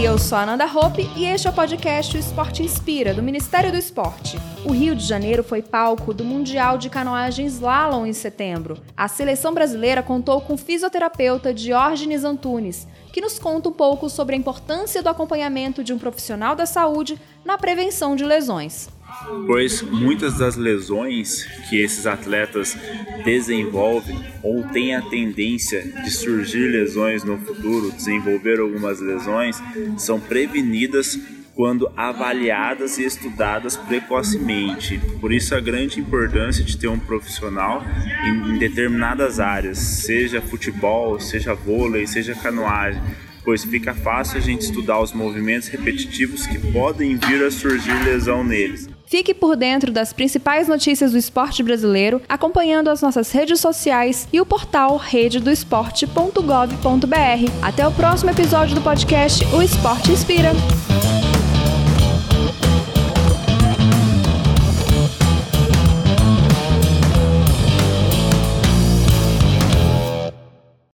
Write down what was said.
Eu sou a Ananda Hope e este é o podcast O Esporte Inspira, do Ministério do Esporte. O Rio de Janeiro foi palco do Mundial de Canoagem Slalom em setembro. A seleção brasileira contou com o fisioterapeuta Diógenes Antunes, que nos conta um pouco sobre a importância do acompanhamento de um profissional da saúde na prevenção de lesões pois muitas das lesões que esses atletas desenvolvem ou têm a tendência de surgir lesões no futuro, desenvolver algumas lesões, são prevenidas quando avaliadas e estudadas precocemente. Por isso a grande importância de ter um profissional em, determinadas áreas, seja futebol, seja vôlei, seja canoagem, pois fica fácil a gente estudar os movimentos repetitivos que podem vir a surgir lesão neles. Fique por dentro das principais notícias do esporte brasileiro, acompanhando as nossas redes sociais e o portal rededoesporte.gov.br. Até o próximo episódio do podcast O Esporte Inspira.